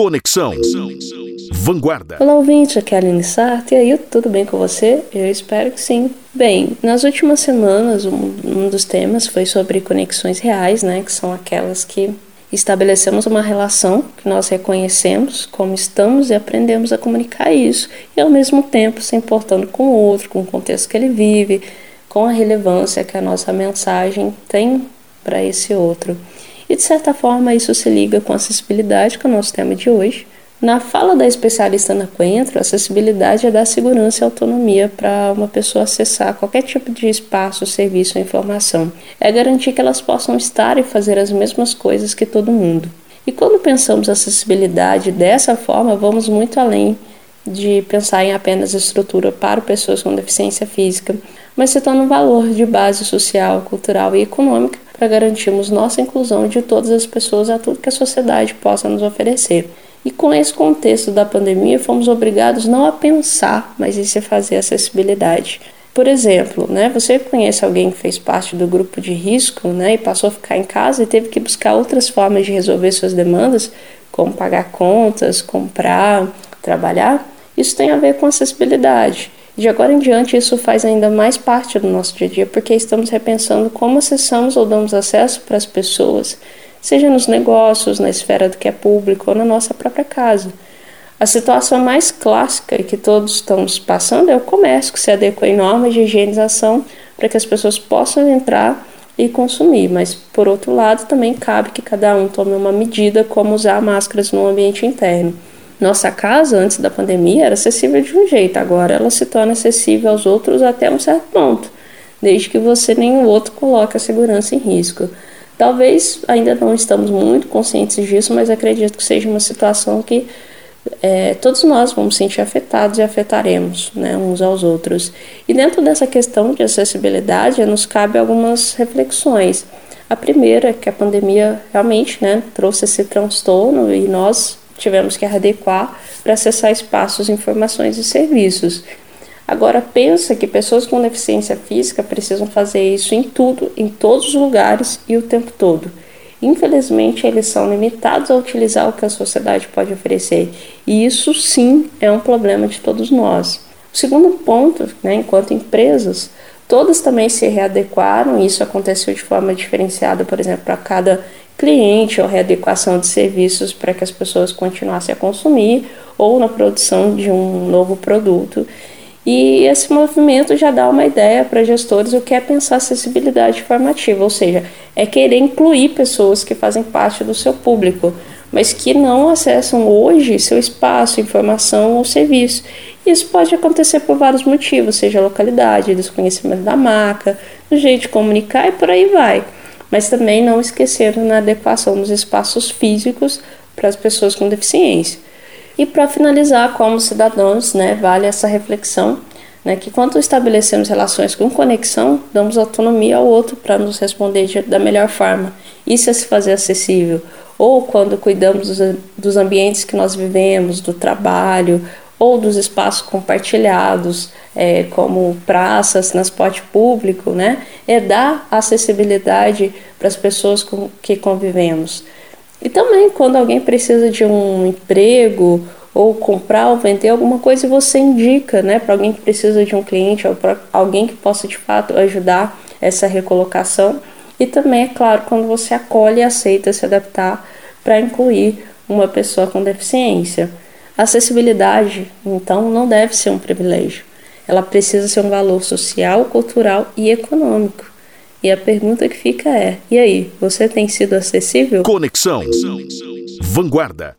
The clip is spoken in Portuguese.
Conexão. Vanguarda. Olá, ouvinte, aqui é a Aline Sartre. E aí, tudo bem com você? Eu espero que sim. Bem, nas últimas semanas, um, um dos temas foi sobre conexões reais, né? Que são aquelas que estabelecemos uma relação que nós reconhecemos como estamos e aprendemos a comunicar isso, e ao mesmo tempo se importando com o outro, com o contexto que ele vive, com a relevância que a nossa mensagem tem para esse outro. E de certa forma isso se liga com acessibilidade, que é o nosso tema de hoje. Na fala da especialista na Coentro, acessibilidade é dar segurança e autonomia para uma pessoa acessar qualquer tipo de espaço, serviço ou informação. É garantir que elas possam estar e fazer as mesmas coisas que todo mundo. E quando pensamos acessibilidade dessa forma, vamos muito além de pensar em apenas estrutura para pessoas com deficiência física, mas se torna um valor de base social, cultural e econômica para garantirmos nossa inclusão de todas as pessoas a tudo que a sociedade possa nos oferecer. E com esse contexto da pandemia, fomos obrigados não a pensar, mas em se fazer acessibilidade. Por exemplo, né, você conhece alguém que fez parte do grupo de risco né, e passou a ficar em casa e teve que buscar outras formas de resolver suas demandas, como pagar contas, comprar, trabalhar? Isso tem a ver com acessibilidade. De agora em diante, isso faz ainda mais parte do nosso dia a dia, porque estamos repensando como acessamos ou damos acesso para as pessoas, seja nos negócios, na esfera do que é público ou na nossa própria casa. A situação mais clássica que todos estamos passando é o comércio, que se adequa em normas de higienização para que as pessoas possam entrar e consumir, mas por outro lado também cabe que cada um tome uma medida como usar máscaras no ambiente interno. Nossa casa, antes da pandemia, era acessível de um jeito, agora ela se torna acessível aos outros até um certo ponto, desde que você nem o outro coloque a segurança em risco. Talvez ainda não estamos muito conscientes disso, mas acredito que seja uma situação que é, todos nós vamos sentir afetados e afetaremos né, uns aos outros. E dentro dessa questão de acessibilidade, nos cabe algumas reflexões. A primeira é que a pandemia realmente né, trouxe esse transtorno e nós tivemos que adequar para acessar espaços, informações e serviços. Agora pensa que pessoas com deficiência física precisam fazer isso em tudo, em todos os lugares e o tempo todo. Infelizmente, eles são limitados a utilizar o que a sociedade pode oferecer, e isso sim é um problema de todos nós. O segundo ponto, né, enquanto empresas, todas também se readequaram, e isso aconteceu de forma diferenciada, por exemplo, para cada cliente ou readequação de serviços para que as pessoas continuassem a consumir ou na produção de um novo produto. E esse movimento já dá uma ideia para gestores o que é pensar acessibilidade formativa, ou seja, é querer incluir pessoas que fazem parte do seu público, mas que não acessam hoje seu espaço, informação ou serviço. Isso pode acontecer por vários motivos, seja localidade, desconhecimento da marca, do jeito de comunicar e por aí vai mas também não esquecendo na adequação dos espaços físicos para as pessoas com deficiência. E para finalizar, como cidadãos, né, vale essa reflexão né, que quando estabelecemos relações com conexão, damos autonomia ao outro para nos responder de, da melhor forma. Isso é se fazer acessível. Ou quando cuidamos dos, dos ambientes que nós vivemos, do trabalho, ou dos espaços compartilhados, é, como praças, transporte público, né? É dar acessibilidade para as pessoas com que convivemos. E também quando alguém precisa de um emprego ou comprar ou vender alguma coisa, você indica, né, para alguém que precisa de um cliente ou para alguém que possa de fato ajudar essa recolocação. E também, é claro, quando você acolhe e aceita se adaptar para incluir uma pessoa com deficiência. Acessibilidade, então, não deve ser um privilégio. Ela precisa ser um valor social, cultural e econômico. E a pergunta que fica é: e aí, você tem sido acessível? Conexão. Vanguarda.